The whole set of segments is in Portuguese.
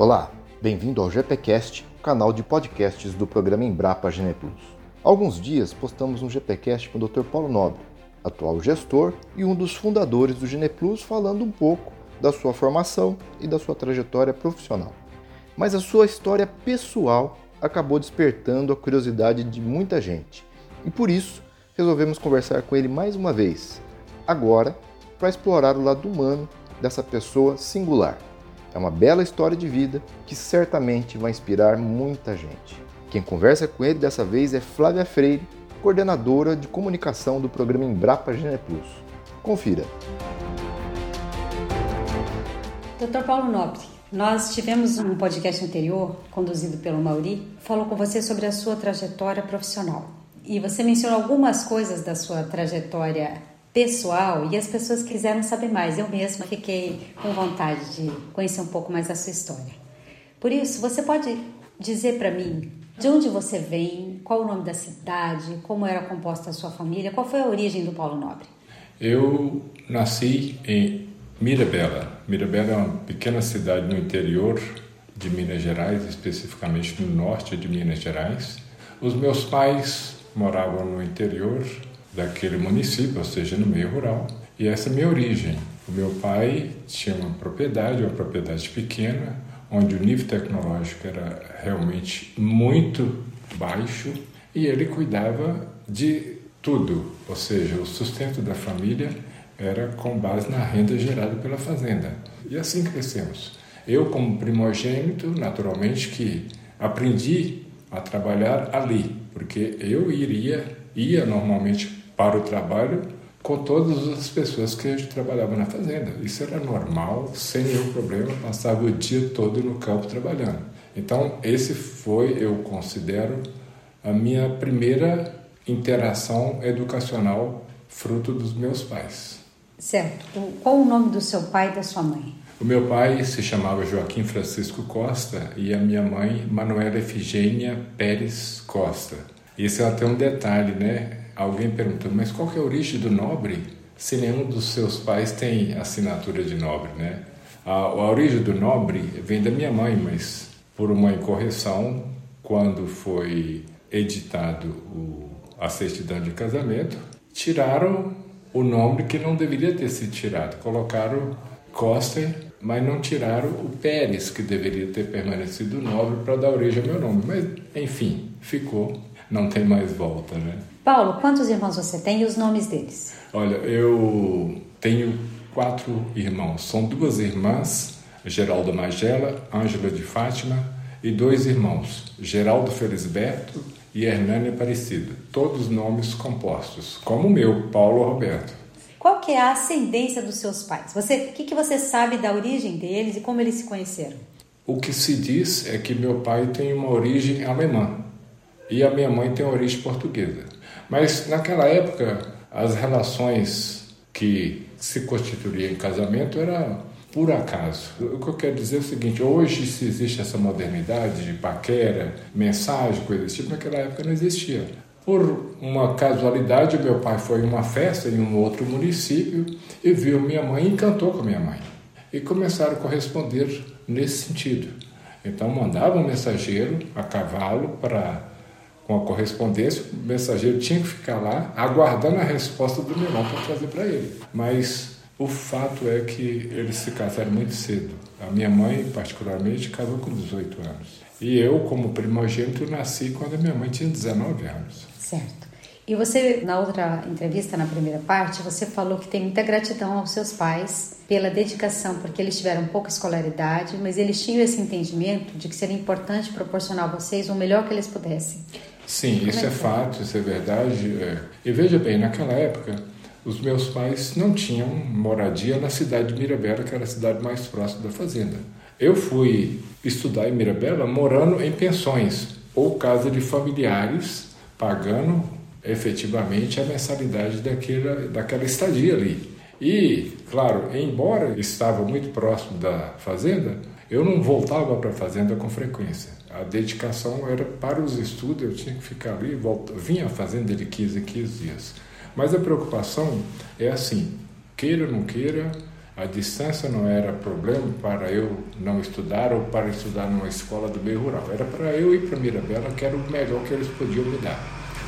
Olá, bem-vindo ao GPcast, canal de podcasts do programa Embrapa Geneplus. Há alguns dias postamos um GPcast com o Dr. Paulo Nobre, atual gestor e um dos fundadores do Geneplus, falando um pouco da sua formação e da sua trajetória profissional. Mas a sua história pessoal acabou despertando a curiosidade de muita gente. E por isso, resolvemos conversar com ele mais uma vez, agora, para explorar o lado humano dessa pessoa singular. É uma bela história de vida que certamente vai inspirar muita gente. Quem conversa com ele dessa vez é Flávia Freire, coordenadora de comunicação do programa Embrapa Geneplus. Confira. Dr. Paulo Nobre, nós tivemos um podcast anterior, conduzido pelo Mauri, falou com você sobre a sua trajetória profissional. E você mencionou algumas coisas da sua trajetória pessoal e as pessoas quiseram saber mais. Eu mesma fiquei com vontade de conhecer um pouco mais a sua história. Por isso, você pode dizer para mim de onde você vem, qual o nome da cidade, como era composta a sua família, qual foi a origem do Paulo Nobre? Eu nasci em Mirabela. Mirabela é uma pequena cidade no interior de Minas Gerais, especificamente no norte de Minas Gerais. Os meus pais moravam no interior daquele município, ou seja, no meio rural. E essa é a minha origem. O meu pai tinha uma propriedade, uma propriedade pequena, onde o nível tecnológico era realmente muito baixo e ele cuidava de tudo, ou seja, o sustento da família era com base na renda gerada pela fazenda. E assim crescemos. Eu, como primogênito, naturalmente que aprendi a trabalhar ali, porque eu iria ia normalmente para o trabalho com todas as pessoas que trabalhavam na fazenda. Isso era normal, sem nenhum problema, passava o dia todo no campo trabalhando. Então, esse foi, eu considero, a minha primeira interação educacional fruto dos meus pais. Certo. Qual o nome do seu pai e da sua mãe? O meu pai se chamava Joaquim Francisco Costa e a minha mãe Manuela Efigênia Pérez Costa. Esse é até um detalhe, né? Alguém perguntou, mas qual que é a origem do nobre se nenhum dos seus pais tem assinatura de nobre, né? A, a origem do nobre vem da minha mãe, mas por uma incorreção, quando foi editado o, a certidão de casamento, tiraram o nome que não deveria ter sido tirado. Colocaram Costa, mas não tiraram o Pérez, que deveria ter permanecido nobre para dar origem ao meu nome. Mas, enfim, ficou, não tem mais volta, né? Paulo, quantos irmãos você tem e os nomes deles? Olha, eu tenho quatro irmãos. São duas irmãs, Geraldo Magela, Ângela de Fátima, e dois irmãos, Geraldo Felisberto e Hernani Aparecido. Todos nomes compostos, como o meu, Paulo Roberto. Qual que é a ascendência dos seus pais? Você, o que, que você sabe da origem deles e como eles se conheceram? O que se diz é que meu pai tem uma origem alemã e a minha mãe tem origem portuguesa. Mas naquela época, as relações que se constituíam em casamento era por acaso. O que eu quero dizer é o seguinte: hoje, se existe essa modernidade de paquera, mensagem, coisa desse tipo, naquela época não existia. Por uma casualidade, meu pai foi em uma festa em um outro município e viu minha mãe e encantou com minha mãe. E começaram a corresponder nesse sentido. Então mandavam um mensageiro a cavalo para com a correspondência, o mensageiro tinha que ficar lá aguardando a resposta do meu irmão para trazer para ele. Mas o fato é que eles se casaram muito cedo. A minha mãe, particularmente, casou com 18 anos. E eu, como primogênito, nasci quando a minha mãe tinha 19 anos. Certo. E você, na outra entrevista, na primeira parte, você falou que tem muita gratidão aos seus pais pela dedicação, porque eles tiveram pouca escolaridade, mas eles tinham esse entendimento de que seria importante proporcionar a vocês o melhor que eles pudessem. Sim, isso é, é fato, isso é verdade. É. E veja bem, naquela época, os meus pais não tinham moradia na cidade de Mirabela, que era a cidade mais próxima da fazenda. Eu fui estudar em Mirabela morando em pensões ou casa de familiares, pagando efetivamente a mensalidade daquela, daquela estadia ali. E, claro, embora estava muito próximo da fazenda, eu não voltava para a fazenda com frequência. A dedicação era para os estudos, eu tinha que ficar ali, volta, vinha à fazenda de 15 em 15 dias. Mas a preocupação é assim, queira ou não queira, A distância não era problema para eu não estudar ou para estudar numa escola do meio rural. Era para eu ir para Mirabela, que era o melhor que eles podiam me dar.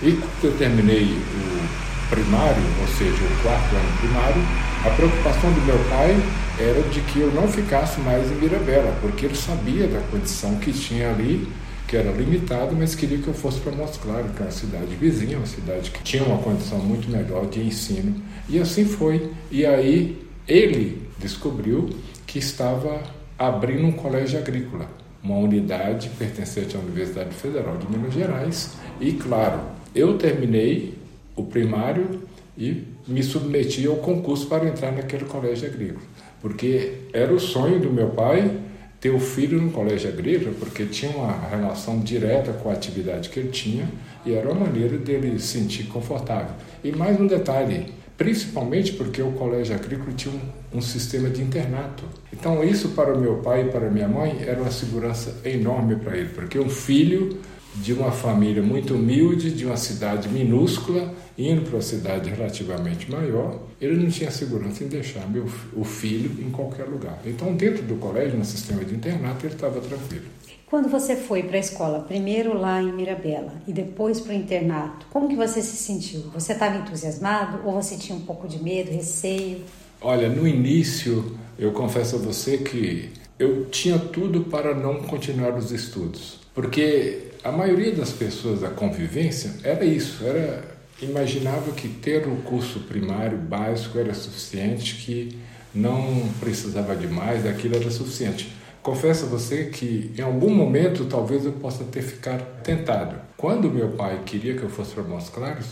E quando eu terminei o primário, ou seja, o quarto ano primário, a preocupação do meu pai era de que eu não ficasse mais em Mirabela, porque ele sabia da condição que tinha ali, que era limitado, mas queria que eu fosse para Montes Claros, que é uma cidade vizinha, uma cidade que tinha uma condição muito melhor de ensino. E assim foi. E aí ele descobriu que estava abrindo um colégio agrícola, uma unidade pertencente à Universidade Federal de Minas Gerais. E claro, eu terminei o primário e me submeti ao concurso para entrar naquele colégio agrícola, porque era o sonho do meu pai ter o filho no colégio agrícola, porque tinha uma relação direta com a atividade que ele tinha e era uma maneira dele se sentir confortável. E mais um detalhe, principalmente porque o colégio agrícola tinha um, um, sistema de internato. Então isso para o meu pai e para minha mãe era uma segurança enorme para ele, porque um filho de uma família muito humilde, de uma cidade minúscula, indo para uma cidade relativamente maior, ele não tinha segurança em deixar meu, o filho em qualquer lugar. Então, dentro do colégio, no sistema de internato, ele estava tranquilo. Quando você foi para a escola, primeiro lá em Mirabela e depois para o internato, como que você se sentiu? Você estava entusiasmado ou você tinha um pouco de medo, receio? Olha, no início, eu confesso a você que eu tinha tudo para não continuar os estudos, porque a maioria das pessoas da convivência era isso, era imaginava que ter o curso primário básico era suficiente, que não precisava de mais, aquilo era suficiente. Confesso a você que em algum momento talvez eu possa ter ficado tentado. Quando meu pai queria que eu fosse para Montes Claros,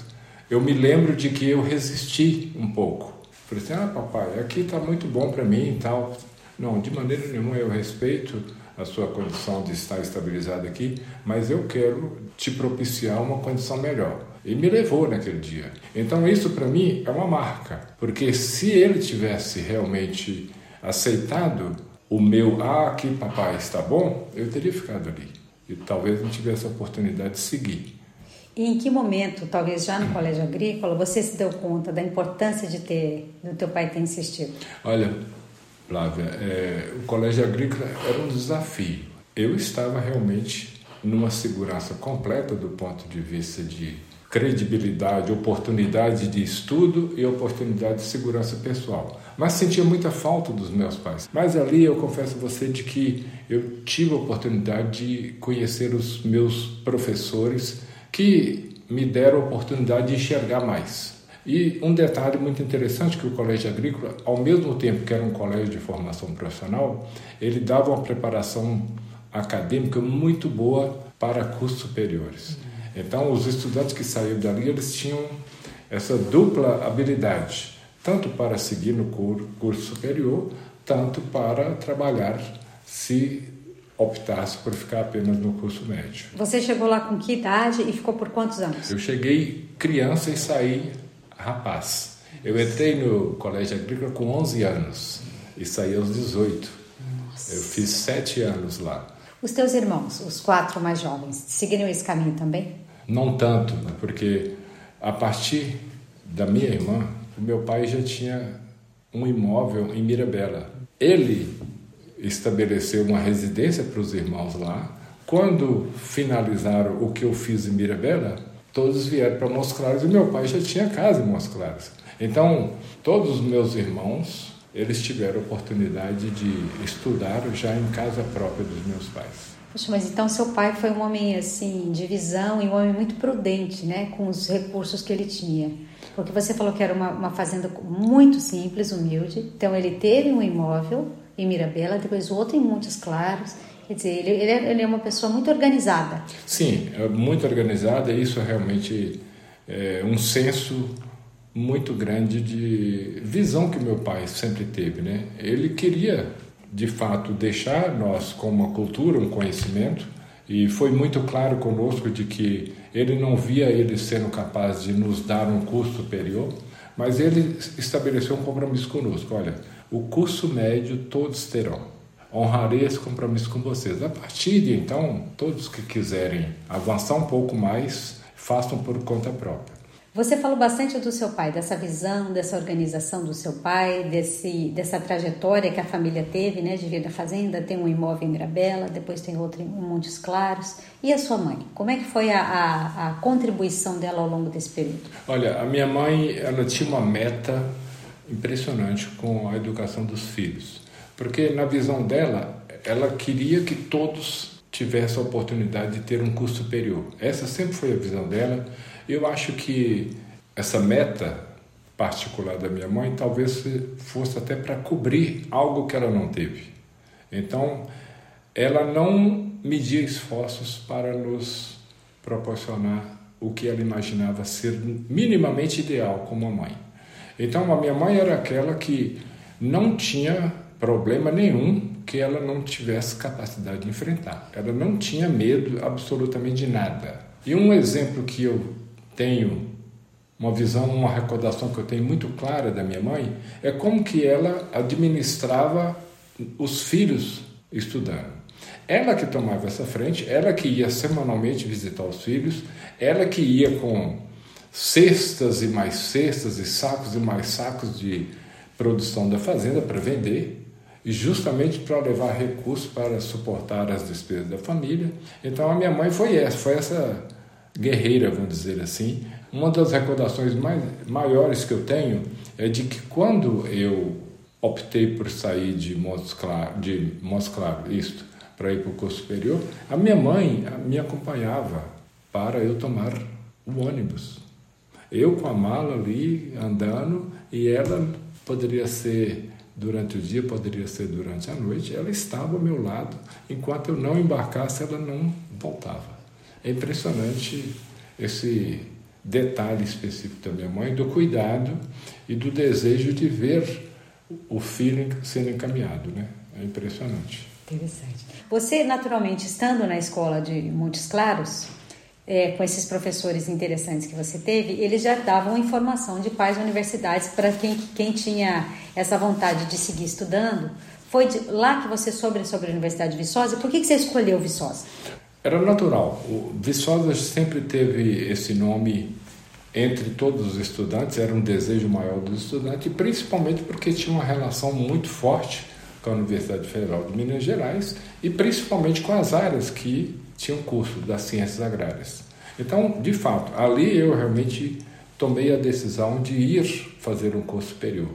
eu me lembro de que eu resisti um pouco. Falei assim: ah, papai, aqui está muito bom para mim e tal. Não, de maneira nenhuma eu respeito a sua condição de estar estabilizado aqui, mas eu quero te propiciar uma condição melhor. E me levou naquele dia. Então isso para mim é uma marca, porque se ele tivesse realmente aceitado o meu ah, aqui papai está bom, eu teria ficado ali. E talvez não tivesse a oportunidade de seguir. E em que momento, talvez já no colégio agrícola, você se deu conta da importância de ter, do teu pai ter insistido? Olha, Flávia, é, o colégio agrícola era um desafio. Eu estava realmente numa segurança completa do ponto de vista de credibilidade, oportunidade de estudo e oportunidade de segurança pessoal. Mas sentia muita falta dos meus pais. Mas ali eu confesso a você de que eu tive a oportunidade de conhecer os meus professores que me deram a oportunidade de enxergar mais. E um detalhe muito interessante que o Colégio Agrícola, ao mesmo tempo que era um colégio de formação profissional, ele dava uma preparação acadêmica muito boa para cursos superiores. Então, os estudantes que saíram dali, eles tinham essa dupla habilidade, tanto para seguir no curso superior, tanto para trabalhar se optasse por ficar apenas no curso médio. Você chegou lá com que idade e ficou por quantos anos? Eu cheguei criança e saí rapaz. Eu entrei no colégio agrícola com 11 anos e saí aos 18. Nossa. Eu fiz sete anos lá. Os teus irmãos, os quatro mais jovens, seguiram esse caminho também? Não tanto, porque a partir da minha irmã, o meu pai já tinha um imóvel em Mirabela. Ele estabeleceu uma residência para os irmãos lá. Quando finalizaram o que eu fiz em Mirabela, todos vieram para Montes Claros e meu pai já tinha casa em Montes Claros. Então, todos os meus irmãos, eles tiveram oportunidade de estudar já em casa própria dos meus pais. Poxa, mas então seu pai foi um homem assim de visão e um homem muito prudente, né, com os recursos que ele tinha. Porque você falou que era uma, uma fazenda muito simples, humilde. Então ele teve um imóvel em Mirabela, depois outro em Montes Claros Quer dizer, ele, ele, é, ele é uma pessoa muito organizada. Sim, é muito organizada isso é realmente é, um senso muito grande de visão que meu pai sempre teve, né? Ele queria, de fato, deixar nós com uma cultura, um conhecimento, e foi muito claro conosco de que ele não via ele sendo capaz de nos dar um curso superior, mas ele estabeleceu um compromisso conosco. Olha, o curso médio todos terão honrarei esse compromisso com vocês. A partir de então, todos que quiserem avançar um pouco mais, façam por conta própria. Você falou bastante do seu pai, dessa visão, dessa organização do seu pai, desse, dessa trajetória que a família teve, né, de vir da fazenda, tem um imóvel em Mirabela, depois tem outro em Montes Claros. E a sua mãe? Como é que foi a, a, a contribuição dela ao longo desse período? Olha, a minha mãe, ela tinha uma meta impressionante com a educação dos filhos, porque na visão dela, ela queria que todos tivessem a oportunidade de ter um curso superior. Essa sempre foi a visão dela eu acho que essa meta particular da minha mãe talvez fosse até para cobrir algo que ela não teve. Então, ela não media esforços para nos proporcionar o que ela imaginava ser minimamente ideal como mãe. Então, a minha mãe era aquela que não tinha problema nenhum que ela não tivesse capacidade de enfrentar. Ela não tinha medo absolutamente de nada. E um exemplo que eu tenho uma visão, uma recordação que eu tenho muito clara da minha mãe, é como que ela administrava os filhos estudando. Ela que tomava essa frente, ela que ia semanalmente visitar os filhos, ela que ia com cestas e mais cestas e sacos e mais sacos de produção da fazenda para vender, e justamente para levar recursos para suportar as despesas da família. Então a minha mãe foi essa, foi essa guerreira, vamos dizer assim. Uma das recordações mais, maiores que eu tenho é de que quando eu optei por sair de Montes Claro, de Montes Claro isto, para ir para o curso superior, a minha mãe me acompanhava para eu tomar o ônibus. Eu com a mala ali andando e ela poderia ser durante o dia, poderia ser durante a noite, ela estava ao meu lado. Enquanto eu não embarcasse, ela não voltava. É impressionante esse detalhe específico da minha mãe, do cuidado e do desejo de ver o filho sendo encaminhado, né? É impressionante. Interessante. Você, naturalmente, estando na escola de Montes Claros, é, com esses professores interessantes que você teve, eles já davam informação de quais universidades para quem, quem tinha essa vontade de seguir estudando. Foi de, lá que você soube sobre a Universidade de Viçosa? Por que, que você escolheu Viçosa? Era natural. O Viçosa sempre teve esse nome entre todos os estudantes, era um desejo maior dos estudantes, principalmente porque tinha uma relação muito forte com a Universidade Federal de Minas Gerais e principalmente com as áreas que tinham curso das ciências agrárias. Então, de fato, ali eu realmente tomei a decisão de ir fazer um curso superior.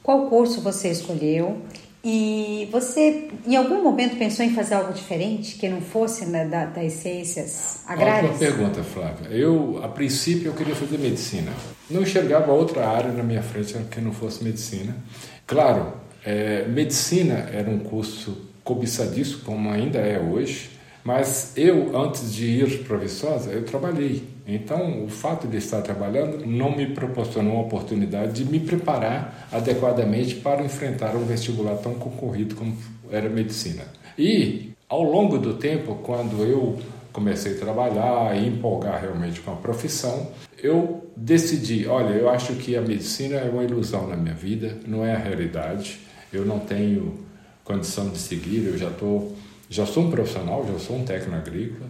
Qual curso você escolheu e você, em algum momento, pensou em fazer algo diferente que não fosse né, da, das ciências agrárias? Ótima pergunta, Flávia. Eu, a princípio, eu queria fazer medicina. Não enxergava outra área na minha frente que não fosse medicina. Claro, é, medicina era um curso cobiçadíssimo, como ainda é hoje, mas eu, antes de ir para Viçosa, eu trabalhei. Então, o fato de estar trabalhando não me proporcionou a oportunidade de me preparar adequadamente para enfrentar um vestibular tão concorrido como era medicina. E, ao longo do tempo, quando eu comecei a trabalhar e empolgar realmente com a profissão, eu decidi, olha, eu acho que a medicina é uma ilusão na minha vida, não é a realidade. Eu não tenho condição de seguir, eu já estou já sou um profissional, já sou um técnico agrícola.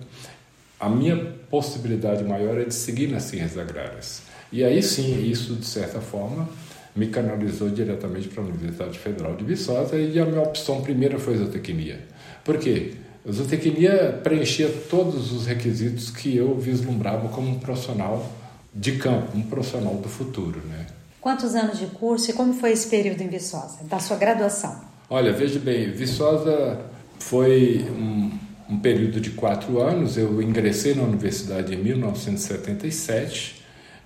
A minha possibilidade maior é de seguir nas ciências agrárias. E aí sim, isso de certa forma me canalizou diretamente para a Universidade Federal de Viçosa e a minha opção primeira foi zootecnia. Por quê? A zootecnia preenchia todos os requisitos que eu vislumbrava como um profissional de campo, um profissional do futuro, né? Quantos anos de curso e como foi esse período em Viçosa, da sua graduação? Olha, veja bem, Viçosa foi um, um período de quatro anos. Eu ingressei na universidade em 1977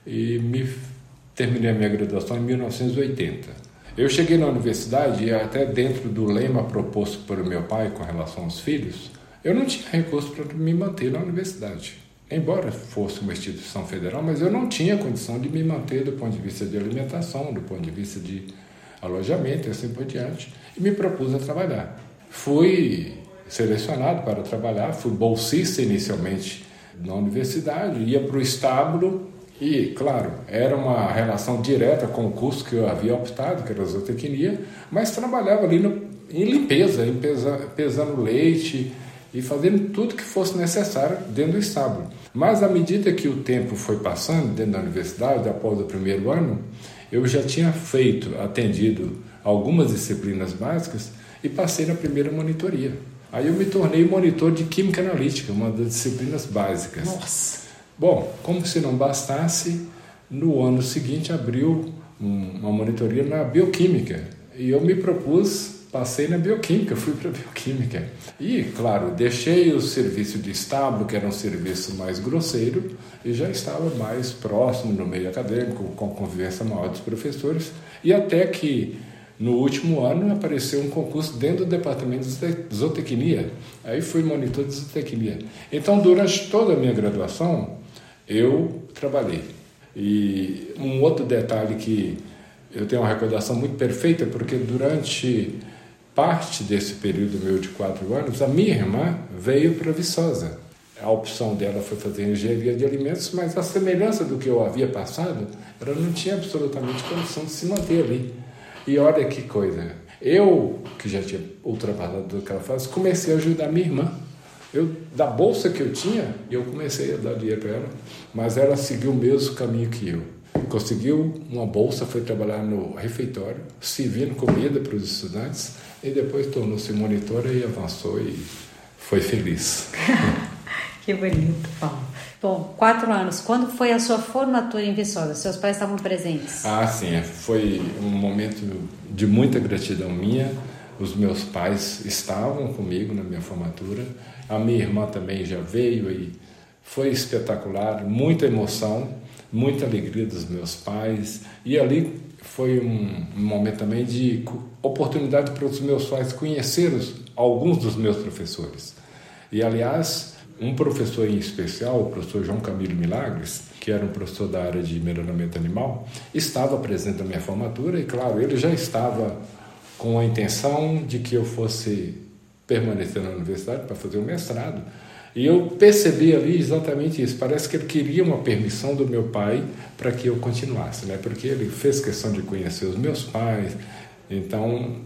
e me terminei a minha graduação em 1980. Eu cheguei na universidade e até dentro do lema proposto por meu pai com relação aos filhos, eu não tinha recurso para me manter na universidade. Embora fosse uma instituição federal, mas eu não tinha condição de me manter do ponto de vista de alimentação, do ponto de vista de alojamento e assim por diante, e me propus a trabalhar. Fui selecionado para trabalhar, fui bolsista inicialmente na universidade, ia para o estábulo e, claro, era uma relação direta com o curso que eu havia optado, que era zootecnia, mas trabalhava ali no, em limpeza, em pesa, pesando leite, e fazendo tudo que fosse necessário dentro do estábulo. Mas à medida que o tempo foi passando dentro da universidade, após o primeiro ano, eu já tinha feito, atendido algumas disciplinas básicas e passei na primeira monitoria. Aí eu me tornei monitor de Química Analítica, uma das disciplinas básicas. Nossa! Bom, como se não bastasse, no ano seguinte abriu uma monitoria na Bioquímica e eu me propus passei na bioquímica, fui para bioquímica. E, claro, deixei o serviço de estábulo, que era um serviço mais grosseiro, e já estava mais próximo no meio acadêmico, com convivência maior dos professores, e até que no último ano apareceu um concurso dentro do departamento de zootecnia. Aí fui monitor de zootecnia. Então, durante toda a minha graduação, eu trabalhei. E um outro detalhe que eu tenho uma recordação muito perfeita, porque durante parte desse período meu de quatro anos, a minha irmã veio para Viçosa. A opção dela foi fazer engenharia de alimentos, mas a semelhança do que eu havia passado, ela não tinha absolutamente condição de se manter ali. E olha que coisa. Eu, que já tinha ultrapassado aquela fase, comecei a ajudar minha irmã. Eu, da bolsa que eu tinha, eu comecei a dar dinheiro para ela, mas ela seguiu o mesmo caminho que eu. Conseguiu uma bolsa, foi trabalhar no refeitório, servindo comida para os estudantes e depois tornou-se monitora e avançou e foi feliz. que bonito, Paulo. Bom, quatro anos. Quando foi a sua formatura em Viçosa? Seus pais estavam presentes? Ah, sim. É. Foi um momento de muita gratidão minha. Os meus pais estavam comigo na minha formatura. A minha irmã também já veio e foi espetacular. Muita emoção, muita alegria dos meus pais. E ali foi um, momento também de oportunidade para os meus pais conhecer alguns dos meus professores. E, aliás, um professor em especial, o professor João Camilo Milagres, que era um professor da área de melhoramento animal, estava presente na minha formatura e, claro, ele já estava com a intenção de que eu fosse permanecer na universidade para fazer o mestrado. E eu percebi ali exatamente isso. Parece que ele queria uma permissão do meu pai para que eu continuasse, né? Porque ele fez questão de conhecer os meus pais. Então,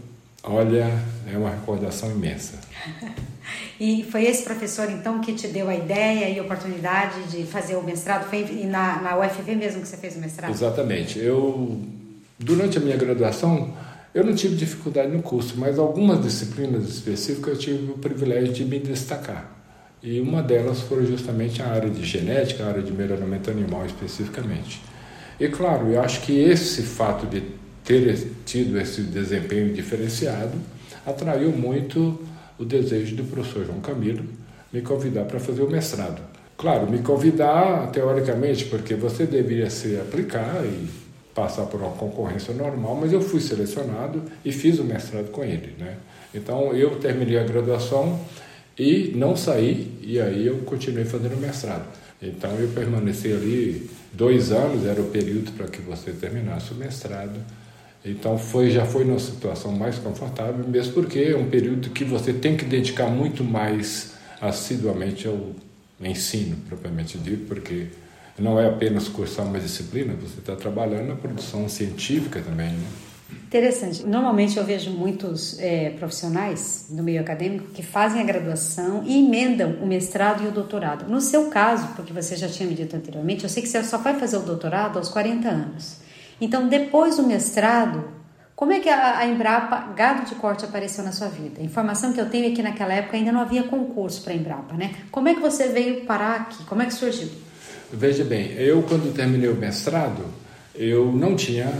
olha, é uma recordação imensa. e foi esse professor, então, que te deu a ideia e oportunidade de fazer o mestrado? Foi na, na UFV mesmo que você fez o mestrado? Exatamente. Eu, durante a minha graduação, eu não tive dificuldade no curso, mas algumas disciplinas específicas eu tive o privilégio de me destacar. E uma delas foi justamente a área de genética, a área de melhoramento animal especificamente. E claro, eu acho que esse fato de ter tido esse desempenho diferenciado atraiu muito o desejo do professor João Camilo me convidar para fazer o mestrado. Claro, me convidar teoricamente, porque você deveria se aplicar e passar por uma concorrência normal, mas eu fui selecionado e fiz o mestrado com ele. Né? Então eu terminei a graduação e não saí, e aí eu continuei fazendo mestrado. Então eu permaneci ali dois anos, era o período para que você terminasse o mestrado. Então foi, já foi numa situação mais confortável, mesmo porque é um período que você tem que dedicar muito mais assiduamente ao ensino, propriamente dito, porque não é apenas cursar uma disciplina, você está trabalhando na produção científica também, né? Interessante. Normalmente eu vejo muitos é, profissionais do meio acadêmico que fazem a graduação e emendam o mestrado e o doutorado. No seu caso, porque você já tinha me dito anteriormente, eu sei que você só vai fazer o doutorado aos 40 anos. Então, depois do mestrado, como é que a, Embrapa Gado de Corte apareceu na sua vida? A informação que eu tenho é que naquela época ainda não havia concurso para a Embrapa, né? Como é que você veio parar aqui? Como é que surgiu? Veja bem, eu quando terminei o mestrado, eu não tinha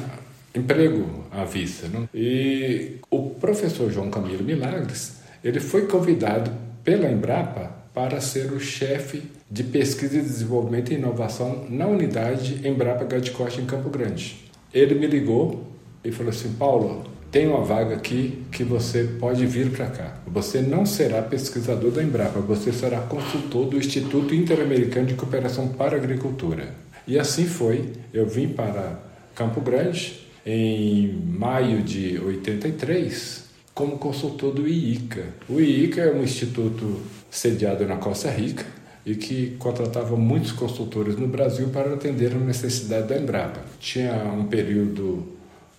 emprego à vista. Não? E o professor João Camilo Milagres, ele foi convidado pela Embrapa para ser o chefe de pesquisa e desenvolvimento e inovação na unidade Embrapa Gadicote em Campo Grande. Ele me ligou e falou assim, Paulo, tem uma vaga aqui que você pode vir para cá. Você não será pesquisador da Embrapa, você será consultor do Instituto Interamericano de Cooperação para a Agricultura. E assim foi. Eu vim para Campo Grande, em maio de 83 como consultor do IICA. O IICA é um instituto sediado na Costa Rica e que contratava muitos consultores no Brasil para atender a necessidade da Embrapa. Tinha um período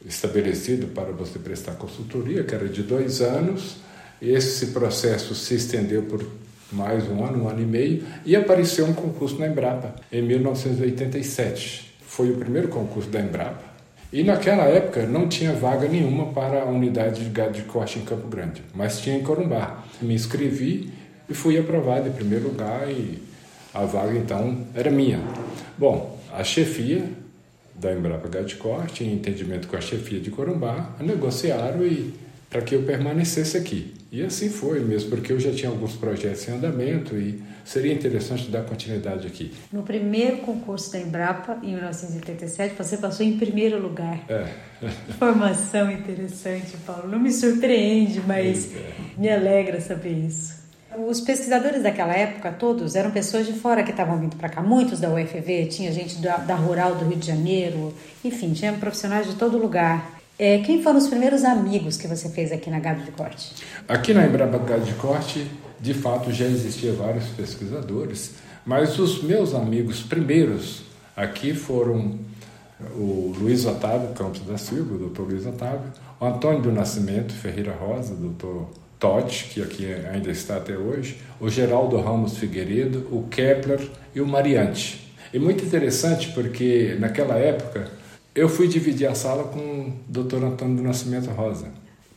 estabelecido para você prestar consultoria, que era de dois anos, e esse processo se estendeu por mais um ano, um ano e meio, e apareceu um concurso na Embrapa em 1987. Foi o primeiro concurso da Embrapa. E naquela época não tinha vaga nenhuma para a unidade de gado de corte em Campo Grande, mas tinha em Corumbá. Me inscrevi e fui aprovado em primeiro lugar e a vaga então era minha. Bom, a chefia da Embrapa Gado de Corte, em entendimento com a chefia de Corumbá, negociaram e para que eu permanecesse aqui. E assim foi mesmo, porque eu já tinha alguns projetos em andamento e seria interessante dar continuidade aqui. No primeiro concurso da Embrapa, em 1987, você passou em primeiro lugar. É. Informação interessante, Paulo. Não me surpreende, mas é. me alegra saber isso. Os pesquisadores daquela época, todos, eram pessoas de fora que estavam vindo para cá. Muitos da UFV, tinha gente da, da Rural do Rio de Janeiro, enfim, tinha profissionais de todo lugar. É, quem foram os primeiros amigos que você fez aqui na Gado de Corte? Aqui na Embrapa Gado de Corte, de fato, já existiam vários pesquisadores, mas os meus amigos primeiros aqui foram o Luiz Otávio Campos da Silva, o doutor Luiz Otávio, o Antônio do Nascimento Ferreira Rosa, doutor Totti, que aqui ainda está até hoje, o Geraldo Ramos Figueiredo, o Kepler e o Mariante. E muito interessante porque naquela época eu fui dividir a sala com o Dr. Antônio do Nascimento Rosa.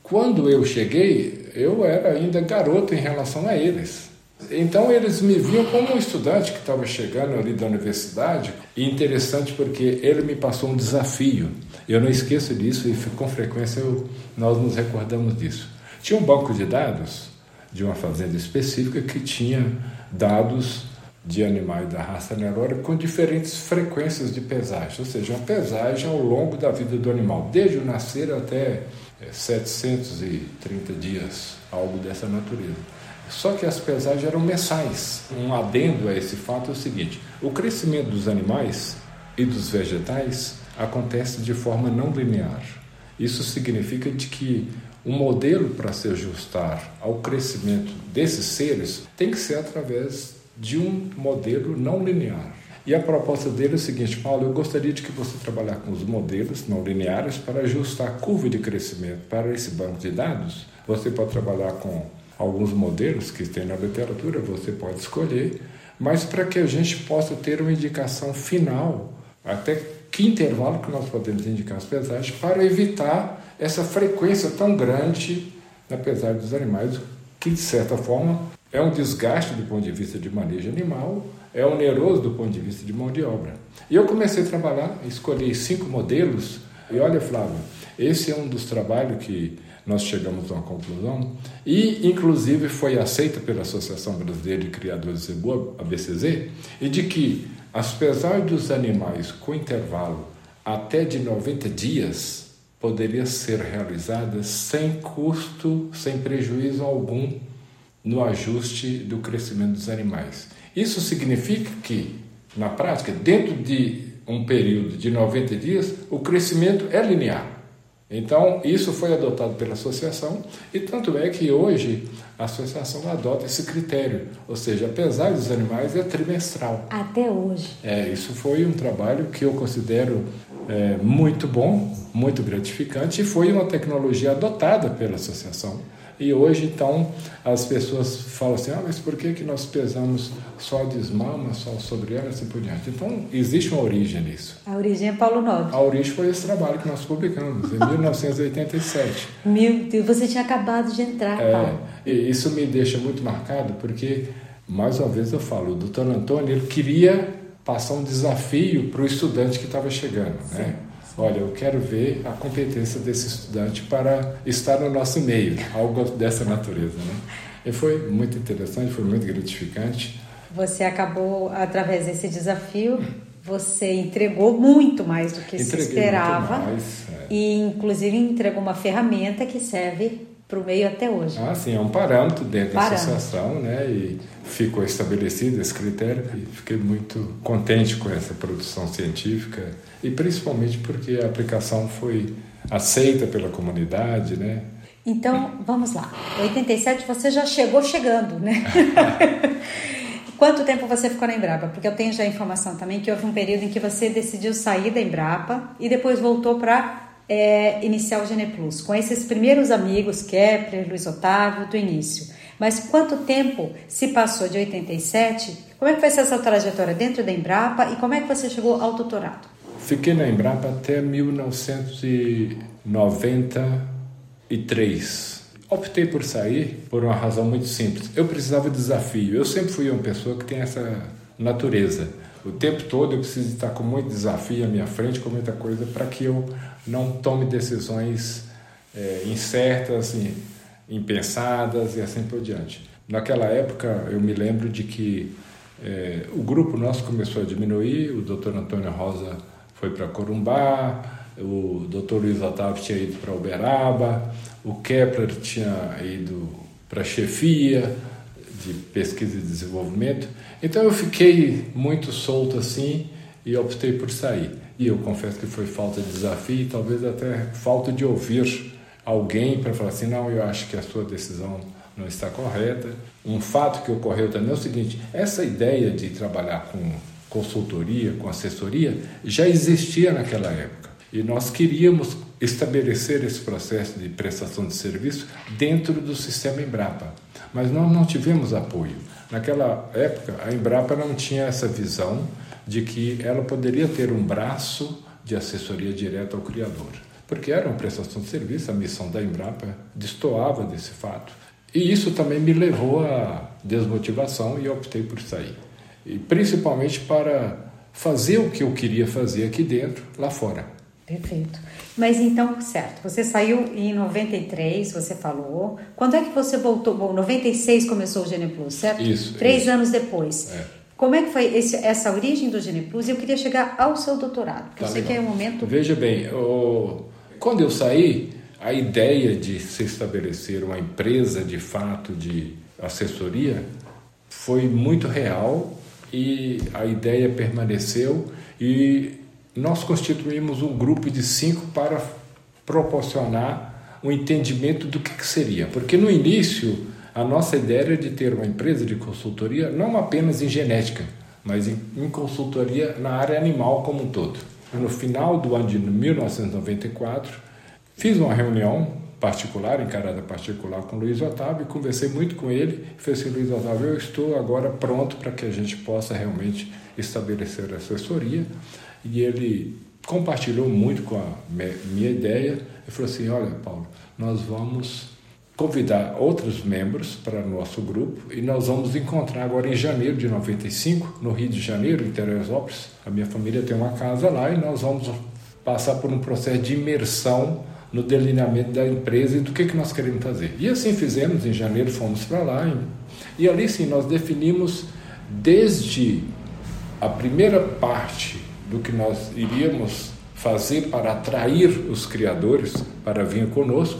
Quando eu cheguei, eu era ainda garoto em relação a eles. Então eles me viam como um estudante que estava chegando ali da universidade. E interessante porque ele me passou um desafio. Eu não esqueço disso e com frequência eu, nós nos recordamos disso. Tinha um banco de dados de uma fazenda específica que tinha dados de animais da raça Nelore com diferentes frequências de pesagem, ou seja, uma pesagem ao longo da vida do animal, desde o nascer até 730 é, dias, algo dessa natureza. Só que as pesagens eram mensais. Um adendo a esse fato é o seguinte: o crescimento dos animais e dos vegetais acontece de forma não linear. Isso significa de que o modelo para se ajustar ao crescimento desses seres tem que ser através de um modelo não linear. E a proposta dele é o seguinte, Paulo, eu gostaria de que você trabalhar com os modelos não lineares para ajustar a curva de crescimento para esse banco de dados. Você pode trabalhar com alguns modelos que tem na literatura, você pode escolher, mas para que a gente possa ter uma indicação final, até que intervalo que nós podemos indicar as pesagens, para evitar essa frequência tão grande na pesagem dos animais, que de certa forma é um desgaste do ponto de vista de manejo animal, é oneroso do ponto de vista de mão de obra. E eu comecei a trabalhar, escolhi cinco modelos, e olha, Flávio, esse é um dos trabalhos que nós chegamos a uma conclusão, e inclusive foi aceita pela Associação Brasileira de Criadores de Zebu, a BCZ, e de que as pesagens dos animais com intervalo até de 90 dias poderiam ser realizadas sem custo, sem prejuízo algum no ajuste do crescimento dos animais. Isso significa que, na prática, dentro de um período de 90 dias, o crescimento é linear. Então, isso foi adotado pela associação e tanto é que hoje a associação adota esse critério, ou seja, apesar dos animais, é trimestral. Até hoje. É, isso foi um trabalho que eu considero é, muito bom, muito gratificante e foi uma tecnologia adotada pela associação e hoje, então, as pessoas falam assim: ah, mas por que, que nós pesamos só a desmama, só sobre ela, assim por diante? Então, existe uma origem nisso. A origem é Paulo Nobre. A origem foi esse trabalho que nós publicamos, em 1987. Meu Deus, você tinha acabado de entrar, é, Paulo. E isso me deixa muito marcado, porque, mais uma vez eu falo, o doutor Antônio ele queria passar um desafio para o estudante que estava chegando? Sim. né? Olha, eu quero ver a competência desse estudante para estar no nosso meio, algo dessa natureza, né? E foi muito interessante, foi muito gratificante. Você acabou, através desse desafio, você entregou muito mais do que Entreguei se esperava. Mais, é. E, inclusive, entregou uma ferramenta que serve para o meio até hoje. Ah, sim, é um parâmetro dentro parâmetro. da associação, né? E ficou estabelecido esse critério e fiquei muito contente com essa produção científica e principalmente porque a aplicação foi aceita pela comunidade, né? Então, vamos lá. Em 87 você já chegou chegando, né? Quanto tempo você ficou na Embrapa? Porque eu tenho já informação também que houve um período em que você decidiu sair da Embrapa e depois voltou para é, iniciar o Gene Plus, com esses primeiros amigos, Kepler, Luiz Otávio, do início. Mas quanto tempo se passou de 87? Como é que foi essa trajetória dentro da Embrapa e como é que você chegou ao doutorado? Fiquei na Embrapa até 1993. Optei por sair por uma razão muito simples. Eu precisava de desafio. Eu sempre fui uma pessoa que tem essa natureza. O tempo todo eu preciso estar com muito desafio à minha frente, com muita coisa, para que eu não tome decisões é, incertas, assim, impensadas e assim por diante. Naquela época, eu me lembro de que é, o grupo nosso começou a diminuir, o doutor Antônio Rosa foi para Corumbá, o doutor Luiz Otávio tinha ido para Uberaba, o Kepler tinha ido para chefia de pesquisa e desenvolvimento. Então eu fiquei muito solto assim e optei por sair. E eu confesso que foi falta de desafio e talvez até falta de ouvir alguém para falar assim: não, eu acho que a sua decisão não está correta. Um fato que ocorreu também é o seguinte: essa ideia de trabalhar com consultoria, com assessoria, já existia naquela época. E nós queríamos estabelecer esse processo de prestação de serviço dentro do sistema Embrapa. Mas nós não tivemos apoio. Naquela época, a Embrapa não tinha essa visão de que ela poderia ter um braço de assessoria direta ao criador. Porque era uma prestação de serviço, a missão da Embrapa destoava desse fato. E isso também me levou à desmotivação e optei por sair. E principalmente para fazer o que eu queria fazer aqui dentro, lá fora. Perfeito. Mas então, certo, você saiu em 93, você falou. Quando é que você voltou? Bom, 96 começou o Gene Plus, certo? Isso. Três isso. anos depois. É. Como é que foi esse, essa origem do Gene Plus? Eu queria chegar ao seu doutorado, porque tá eu sei legal. que é um momento. Veja bem, o... quando eu saí, a ideia de se estabelecer uma empresa de fato de assessoria foi muito real e a ideia permaneceu e nós constituímos um grupo de cinco para proporcionar um entendimento do que, que seria. Porque no início, a nossa ideia era de ter uma empresa de consultoria não apenas em genética, mas em, em consultoria na área animal como um todo. No final do ano de 1994, fiz uma reunião particular, encarada particular com o Luiz Otávio, e conversei muito com ele. Falei assim, Luiz Otávio, eu estou agora pronto para que a gente possa realmente estabelecer assessoria e ele compartilhou muito com a minha ideia. Ele falou assim: Olha, Paulo, nós vamos convidar outros membros para nosso grupo e nós vamos encontrar agora em janeiro de 95, no Rio de Janeiro, em Teresópolis. A minha família tem uma casa lá e nós vamos passar por um processo de imersão no delineamento da empresa e do que, que nós queremos fazer. E assim fizemos, em janeiro fomos para lá e, e ali sim nós definimos desde a primeira parte do que nós iríamos fazer para atrair os criadores para vir conosco.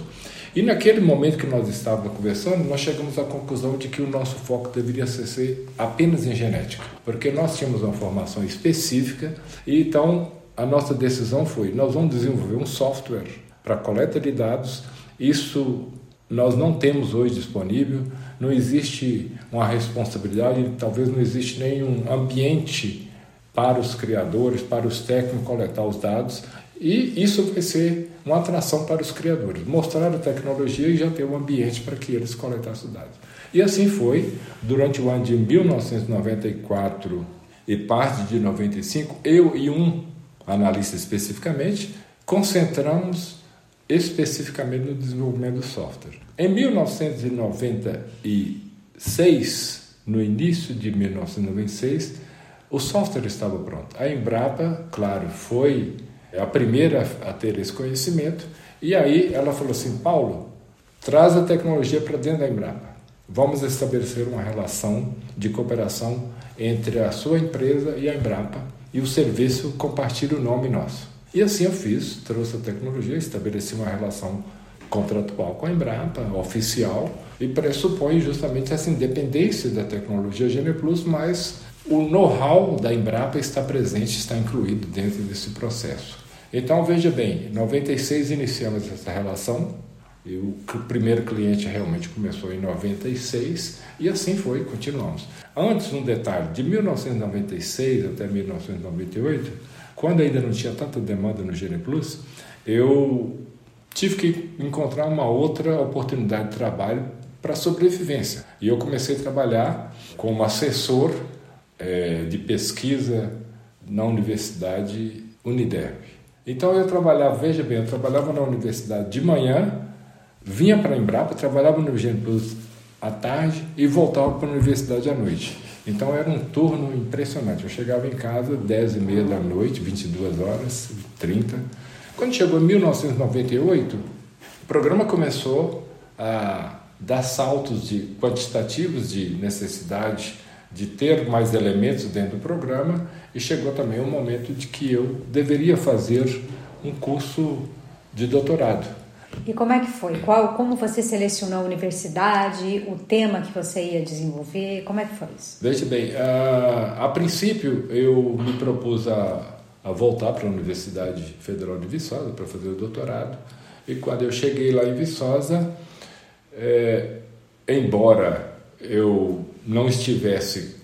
E naquele momento que nós estávamos conversando, nós chegamos à conclusão de que o nosso foco deveria ser apenas em genética, porque nós tínhamos uma formação específica e então a nossa decisão foi: nós vamos desenvolver um software para coleta de dados. Isso nós não temos hoje disponível, não existe uma responsabilidade, talvez não existe nenhum ambiente para os criadores, para os técnicos coletar os dados e isso vai ser uma atração para os criadores, mostrar a tecnologia e já ter um ambiente para que eles coletassem dados. E assim foi, durante o ano de 1994 e parte de 95, eu e um analista especificamente, concentramos especificamente no desenvolvimento do software. Em 1996, no início de 1996, o software estava pronto. A Embrapa, claro, foi a primeira a ter esse conhecimento, e aí ela falou assim: Paulo, traz a tecnologia para dentro da Embrapa. Vamos estabelecer uma relação de cooperação entre a sua empresa e a Embrapa, e o serviço compartilha o nome nosso. E assim eu fiz, trouxe a tecnologia, estabeleci uma relação contratual com a Embrapa, oficial, e pressupõe justamente essa independência da tecnologia Gene Plus, mas o know-how da Embrapa está presente, está incluído dentro desse processo. Então, veja bem, em 96 iniciamos essa relação, e o primeiro cliente realmente começou em 96 e assim foi, continuamos. Antes, um detalhe, de 1996 até 1998, quando ainda não tinha tanta demanda no Gene Plus, eu tive que encontrar uma outra oportunidade de trabalho para sobrevivência. E eu comecei a trabalhar como assessor é, de pesquisa na Universidade Uniderp. Então eu trabalhava, veja bem, eu trabalhava na universidade de manhã, vinha para a Embrapa, trabalhava no Engenho Plus à tarde e voltava para a universidade à noite. Então era um turno impressionante. Eu chegava em casa 10 e meia da noite, 22 horas, 30. Quando chegou 1998, o programa começou a dar saltos de quantitativos de necessidade de ter mais elementos dentro do programa e chegou também o momento de que eu deveria fazer um curso de doutorado. E como é que foi? Qual, como você selecionou a universidade, o tema que você ia desenvolver? Como é que foi isso? Veja bem, a, a princípio eu me propus a, a voltar para a Universidade Federal de Viçosa para fazer o doutorado. E quando eu cheguei lá em Viçosa, é, embora eu não estivesse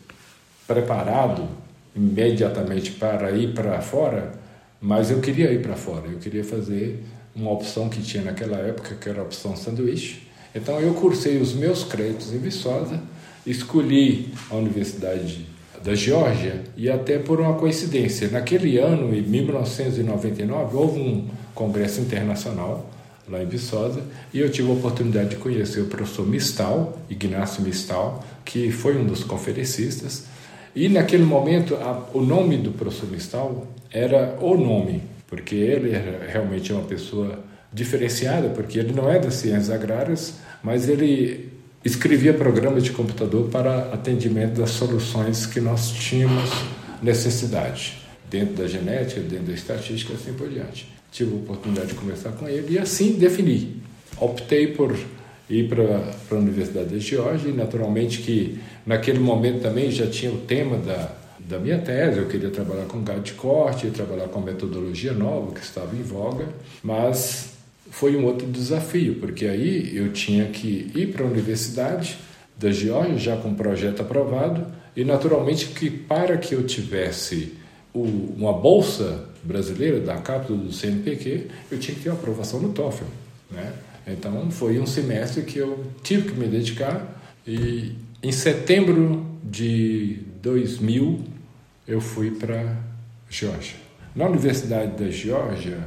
preparado imediatamente para ir para fora, mas eu queria ir para fora, eu queria fazer uma opção que tinha naquela época, que era a opção sanduíche. Então eu cursei os meus créditos em Viçosa, escolhi a Universidade da Geórgia e até por uma coincidência, naquele ano, em 1999, houve um congresso internacional lá em Viçosa, e eu tive a oportunidade de conhecer o professor Mistal, Ignácio Mistal, que foi um dos conferencistas, e naquele momento a, o nome do professor Mistal era o nome, porque ele realmente uma pessoa diferenciada, porque ele não é das ciências agrárias, mas ele escrevia programas de computador para atendimento das soluções que nós tínhamos necessidade, dentro da genética, dentro da estatística assim por diante tive a oportunidade de conversar com ele e assim defini. Optei por ir para a Universidade de Geórgia e naturalmente que naquele momento também já tinha o tema da, da minha tese, eu queria trabalhar com gado de corte, trabalhar com metodologia nova que estava em voga, mas foi um outro desafio, porque aí eu tinha que ir para a Universidade da Geórgia já com o projeto aprovado e naturalmente que para que eu tivesse o, uma bolsa brasileira, da cápsula do CNPq, eu tinha que ter aprovação no TOEFL. Né? Então foi um semestre que eu tive que me dedicar e em setembro de 2000 eu fui para Geórgia. Na Universidade da Geórgia,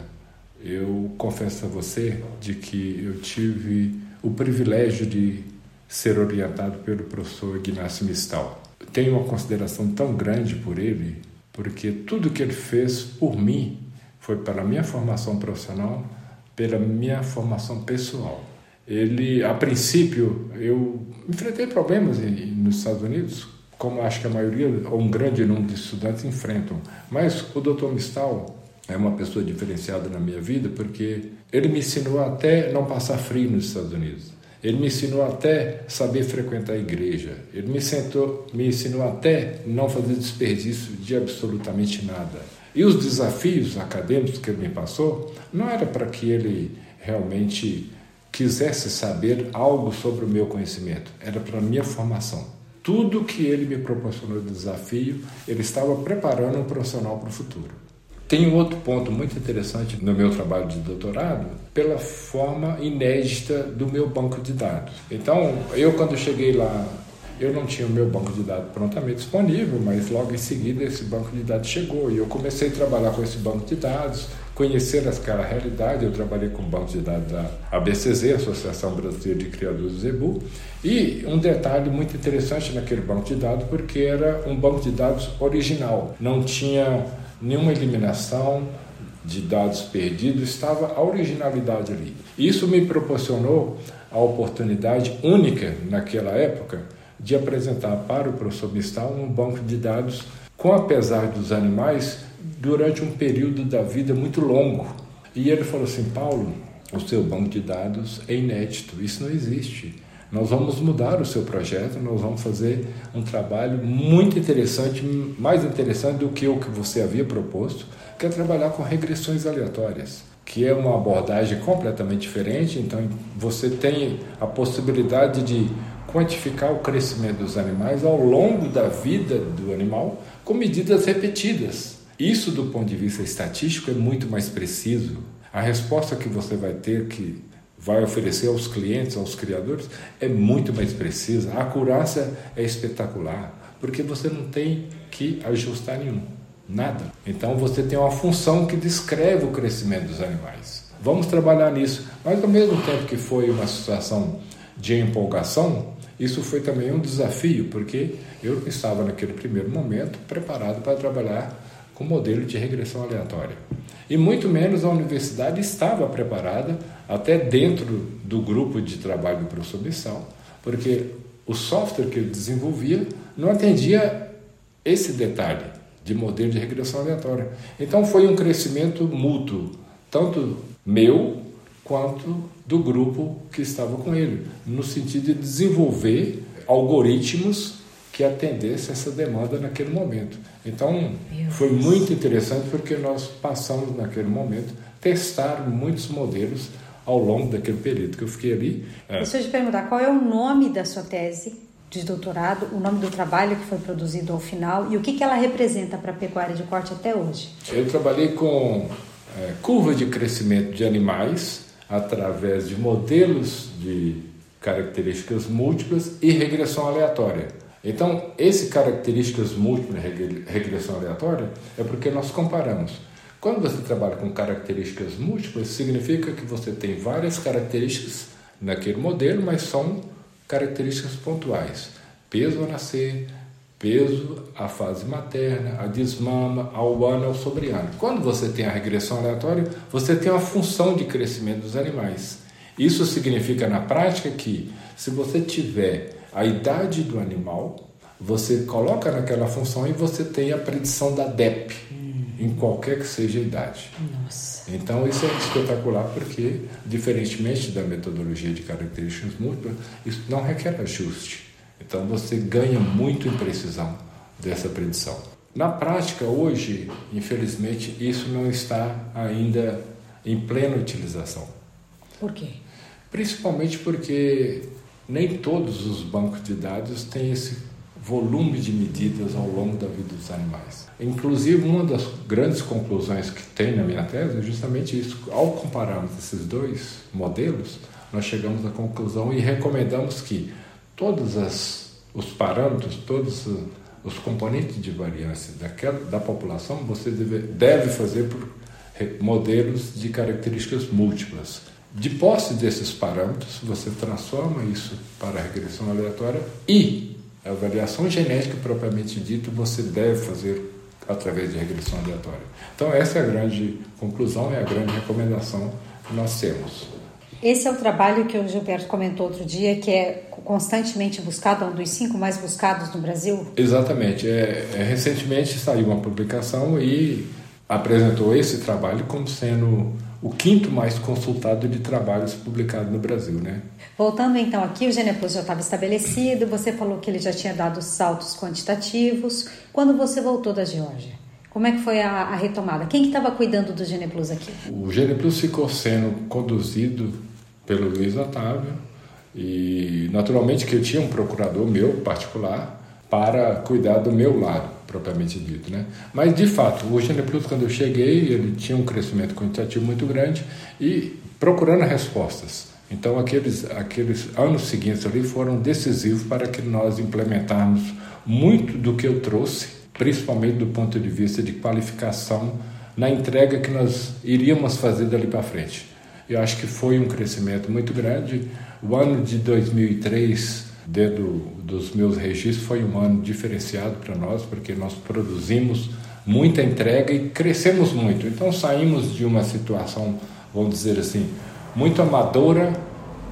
eu confesso a você de que eu tive o privilégio de ser orientado pelo professor Ignacio Mistal. Tenho uma consideração tão grande por ele porque tudo que ele fez por mim foi pela minha formação profissional, pela minha formação pessoal. Ele, a princípio, eu enfrentei problemas nos Estados Unidos, como acho que a maioria, ou um grande número de estudantes enfrentam. Mas o Dr. Mistal é uma pessoa diferenciada na minha vida porque ele me ensinou até não passar frio nos Estados Unidos. Ele me ensinou até saber frequentar a igreja. Ele me, sentou, me ensinou até não fazer desperdício de absolutamente nada. E os desafios acadêmicos que ele me passou não era para que ele realmente quisesse saber algo sobre o meu conhecimento, era para a minha formação. Tudo que ele me proporcionou de desafio, ele estava preparando um profissional para o futuro. Tem um outro ponto muito interessante no meu trabalho de doutorado, pela forma inédita do meu banco de dados. Então, eu quando cheguei lá, eu não tinha o meu banco de dados prontamente disponível, mas logo em seguida esse banco de dados chegou e eu comecei a trabalhar com esse banco de dados, conhecer aquela realidade. Eu trabalhei com o banco de dados da ABCZ, Associação Brasileira de Criadores do Zebu, e um detalhe muito interessante naquele banco de dados, porque era um banco de dados original, não tinha nenhuma eliminação de dados perdidos, estava a originalidade ali. Isso me proporcionou a oportunidade única naquela época de apresentar para o professor Mistal um banco de dados com apesar dos animais durante um período da vida muito longo. E ele falou assim, Paulo, o seu banco de dados é inédito, isso não existe. Nós vamos mudar o seu projeto, nós vamos fazer um trabalho muito interessante, mais interessante do que o que você havia proposto, que é trabalhar com regressões aleatórias, que é uma abordagem completamente diferente. Então, você tem a possibilidade de quantificar o crescimento dos animais ao longo da vida do animal com medidas repetidas. Isso, do ponto de vista estatístico, é muito mais preciso. A resposta que você vai ter que vai oferecer aos clientes, aos criadores, é muito mais precisa. A acurácia é espetacular, porque você não tem que ajustar nenhum, nada. Então você tem uma função que descreve o crescimento dos animais. Vamos trabalhar nisso. Mas ao mesmo tempo que foi uma situação de empolgação, isso foi também um desafio, porque eu estava naquele primeiro momento preparado para trabalhar com modelo de regressão aleatória. E muito menos a universidade estava preparada, até dentro do grupo de trabalho do professor Missal, porque o software que ele desenvolvia não atendia esse detalhe de modelo de regressão aleatória. Então foi um crescimento mútuo, tanto meu quanto do grupo que estava com ele, no sentido de desenvolver algoritmos que atendesse essa demanda naquele momento. Então, foi muito interessante porque nós passamos naquele momento testar muitos modelos ao longo daquele período que eu fiquei ali. É. Deixa eu te perguntar, qual é o nome da sua tese de doutorado, o nome do trabalho que foi produzido ao final e o que, que ela representa para a pecuária de corte até hoje? Eu trabalhei com é, curva de crescimento de animais através de modelos de características múltiplas e regressão aleatória. Então, esse características múltiplas regressão aleatória é porque nós comparamos. Quando você trabalha com características múltiplas, significa que você tem várias características naquele modelo, mas são características pontuais. Peso ao nascer, peso, a fase materna, a desmama, ao ano, ao sobreano. Quando você tem a regressão aleatória, você tem uma função de crescimento dos animais. Isso significa na prática que se você tiver a idade do animal, você coloca naquela função e você tem a predição da DEP. Em qualquer que seja a idade. Nossa. Então isso é espetacular porque, diferentemente da metodologia de características múltiplas, isso não requer ajuste. Então você ganha muito em precisão dessa predição. Na prática, hoje, infelizmente, isso não está ainda em plena utilização. Por quê? Principalmente porque nem todos os bancos de dados têm esse volume de medidas ao longo da vida dos animais. Inclusive, uma das grandes conclusões que tem na minha tese é justamente isso. Ao compararmos esses dois modelos, nós chegamos à conclusão e recomendamos que todos as, os parâmetros, todos os componentes de variância daquela, da população, você deve, deve fazer por modelos de características múltiplas de posse desses parâmetros, você transforma isso para a regressão aleatória e a avaliação genética propriamente dita você deve fazer através de regressão aleatória. Então essa é a grande conclusão, é a grande recomendação que nós temos. Esse é o trabalho que o Gilberto comentou outro dia, que é constantemente buscado, é um dos cinco mais buscados no Brasil? Exatamente. É, é, recentemente saiu uma publicação e apresentou esse trabalho como sendo o quinto mais consultado de trabalhos publicados no Brasil, né? Voltando então aqui, o Geneplus já estava estabelecido, você falou que ele já tinha dado saltos quantitativos. Quando você voltou da Geórgia, como é que foi a, a retomada? Quem que estava cuidando do Geneplus aqui? O Geneplus ficou sendo conduzido pelo Luiz Otávio e naturalmente que eu tinha um procurador meu particular para cuidar do meu lado, propriamente dito, né? Mas de fato, o Gene Plus quando eu cheguei, ele tinha um crescimento quantitativo muito grande e procurando respostas. Então aqueles aqueles anos seguintes ali foram decisivos para que nós implementarmos muito do que eu trouxe, principalmente do ponto de vista de qualificação na entrega que nós iríamos fazer dali para frente. Eu acho que foi um crescimento muito grande. O ano de 2003 dentro dos meus registros, foi um ano diferenciado para nós, porque nós produzimos muita entrega e crescemos muito. Então saímos de uma situação, vamos dizer assim, muito amadora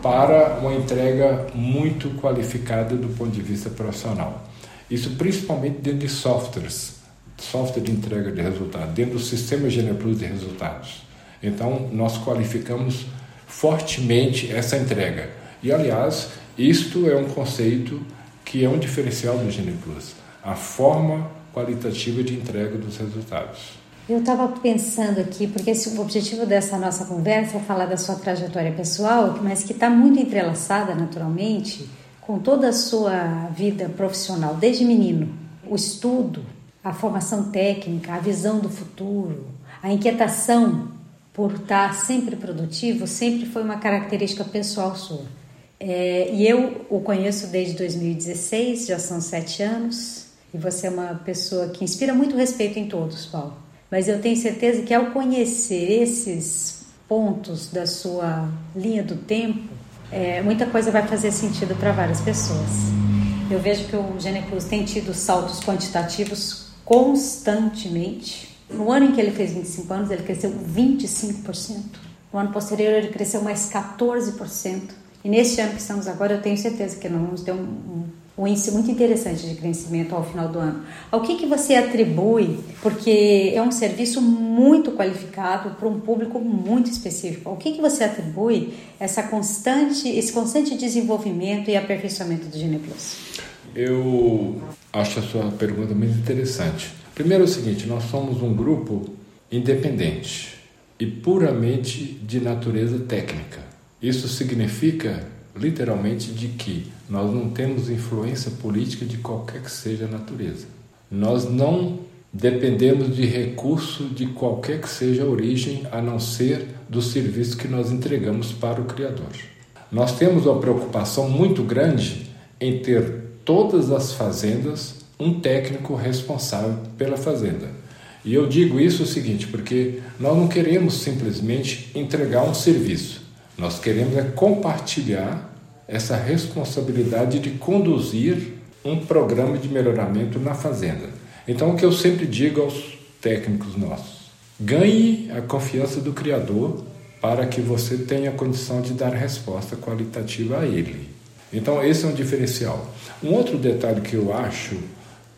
para uma entrega muito qualificada do ponto de vista profissional. Isso principalmente dentro de softwares, software de entrega de resultados, dentro do sistema GenePlus de resultados. Então nós qualificamos fortemente essa entrega. E aliás, isto é um conceito que é um diferencial do Gene Plus, a forma qualitativa de entrega dos resultados. Eu estava pensando aqui, porque esse, o objetivo dessa nossa conversa é falar da sua trajetória pessoal, mas que está muito entrelaçada, naturalmente, com toda a sua vida profissional, desde menino. O estudo, a formação técnica, a visão do futuro, a inquietação por estar sempre produtivo sempre foi uma característica pessoal sua. É, e eu o conheço desde 2016, já são sete anos, e você é uma pessoa que inspira muito respeito em todos, Paulo. Mas eu tenho certeza que ao conhecer esses pontos da sua linha do tempo, é, muita coisa vai fazer sentido para várias pessoas. Eu vejo que o Geneclus tem tido saltos quantitativos constantemente. No ano em que ele fez 25 anos, ele cresceu 25%. No ano posterior, ele cresceu mais 14%. E neste ano que estamos agora, eu tenho certeza que nós vamos ter um, um, um índice muito interessante de crescimento ao final do ano. Ao que, que você atribui? Porque é um serviço muito qualificado para um público muito específico. Ao que, que você atribui essa constante, esse constante desenvolvimento e aperfeiçoamento do GenePlus? Eu acho a sua pergunta muito interessante. Primeiro é o seguinte: nós somos um grupo independente e puramente de natureza técnica. Isso significa literalmente de que nós não temos influência política de qualquer que seja a natureza. Nós não dependemos de recurso de qualquer que seja a origem, a não ser do serviço que nós entregamos para o Criador. Nós temos uma preocupação muito grande em ter todas as fazendas um técnico responsável pela fazenda. E eu digo isso o seguinte, porque nós não queremos simplesmente entregar um serviço. Nós queremos é compartilhar essa responsabilidade de conduzir um programa de melhoramento na fazenda. Então, o que eu sempre digo aos técnicos nossos: ganhe a confiança do Criador para que você tenha condição de dar resposta qualitativa a ele. Então, esse é um diferencial. Um outro detalhe que eu acho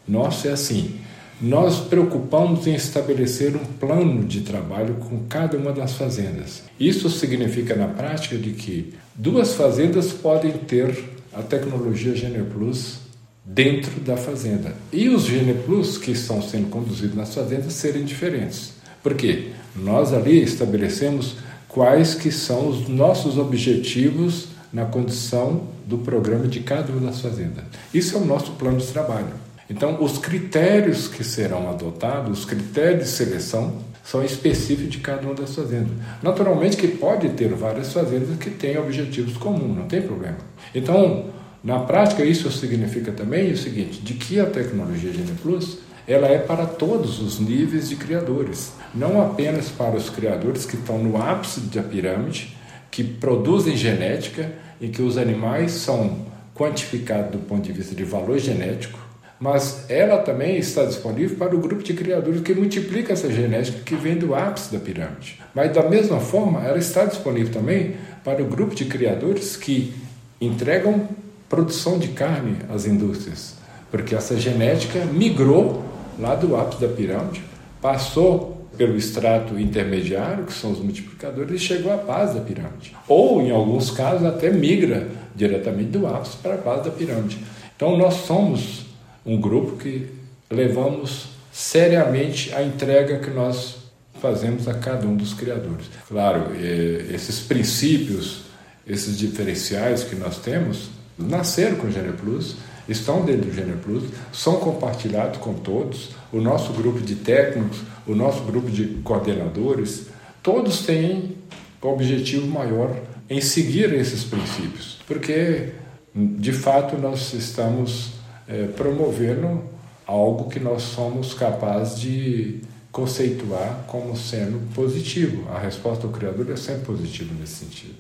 nosso é assim: nós preocupamos em estabelecer um plano de trabalho com cada uma das fazendas. Isso significa, na prática, de que duas fazendas podem ter a tecnologia GenePlus dentro da fazenda e os GenePlus que estão sendo conduzidos nas fazendas serem diferentes. Por quê? Nós ali estabelecemos quais que são os nossos objetivos na condição do programa de cada uma das fazendas. Isso é o nosso plano de trabalho. Então, os critérios que serão adotados, os critérios de seleção, são específicos de cada uma das fazendas. Naturalmente que pode ter várias fazendas que têm objetivos comuns, não tem problema. Então, na prática, isso significa também o seguinte, de que a tecnologia Gene Plus ela é para todos os níveis de criadores, não apenas para os criadores que estão no ápice da pirâmide, que produzem genética e que os animais são quantificados do ponto de vista de valor genético, mas ela também está disponível para o grupo de criadores que multiplica essa genética que vem do ápice da pirâmide. Mas da mesma forma, ela está disponível também para o grupo de criadores que entregam produção de carne às indústrias, porque essa genética migrou lá do ápice da pirâmide, passou pelo extrato intermediário, que são os multiplicadores, e chegou à base da pirâmide. Ou, em alguns casos, até migra diretamente do ápice para a base da pirâmide. Então, nós somos um grupo que levamos seriamente a entrega que nós fazemos a cada um dos criadores. Claro, é, esses princípios, esses diferenciais que nós temos, nasceram com o Gene Plus, estão dentro do Gene Plus, são compartilhados com todos. O nosso grupo de técnicos, o nosso grupo de coordenadores, todos têm o objetivo maior em seguir esses princípios, porque de fato nós estamos é, promovendo algo que nós somos capazes de conceituar como sendo positivo. A resposta do Criador é sempre positiva nesse sentido.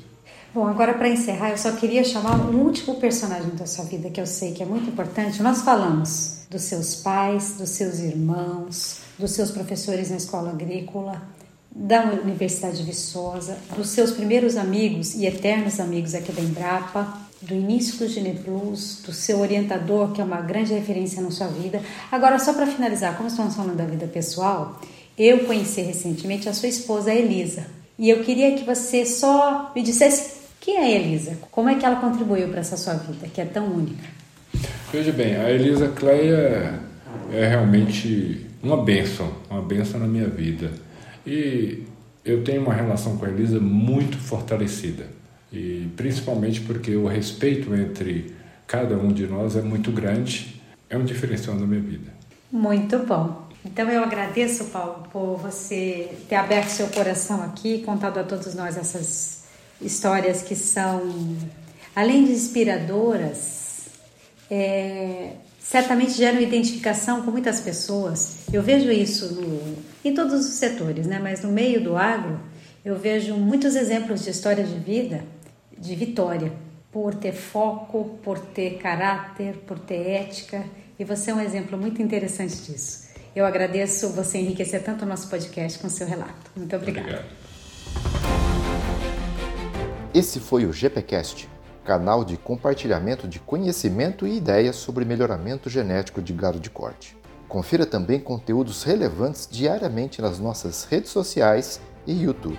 Bom, agora para encerrar, eu só queria chamar um último personagem da sua vida que eu sei que é muito importante. Nós falamos dos seus pais, dos seus irmãos, dos seus professores na escola agrícola, da Universidade de Viçosa, dos seus primeiros amigos e eternos amigos aqui da Embrapa, do início do Gene Plus, do seu orientador, que é uma grande referência na sua vida. Agora, só para finalizar, como estamos falando da vida pessoal, eu conheci recentemente a sua esposa, a Elisa. E eu queria que você só me dissesse quem é a Elisa, como é que ela contribuiu para essa sua vida, que é tão única. Veja bem, a Elisa Cleia é realmente uma benção, uma benção na minha vida. E eu tenho uma relação com a Elisa muito fortalecida. E principalmente porque o respeito entre cada um de nós é muito grande, é um diferencial na minha vida. Muito bom. Então eu agradeço, Paulo, por você ter aberto seu coração aqui, contado a todos nós essas histórias que são, além de inspiradoras, é, certamente geram identificação com muitas pessoas. Eu vejo isso no, em todos os setores, né? mas no meio do agro, eu vejo muitos exemplos de história de vida, de vitória, por ter foco, por ter caráter, por ter ética, e você é um exemplo muito interessante disso. Eu agradeço você enriquecer tanto o nosso podcast com o seu relato. Muito obrigada. Obrigado. Esse foi o GPcast, canal de compartilhamento de conhecimento e ideias sobre melhoramento genético de gado de corte. Confira também conteúdos relevantes diariamente nas nossas redes sociais e YouTube.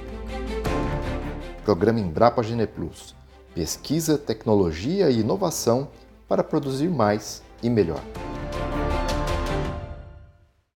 Programa Embrapa Gene Plus. Pesquisa, tecnologia e inovação para produzir mais e melhor.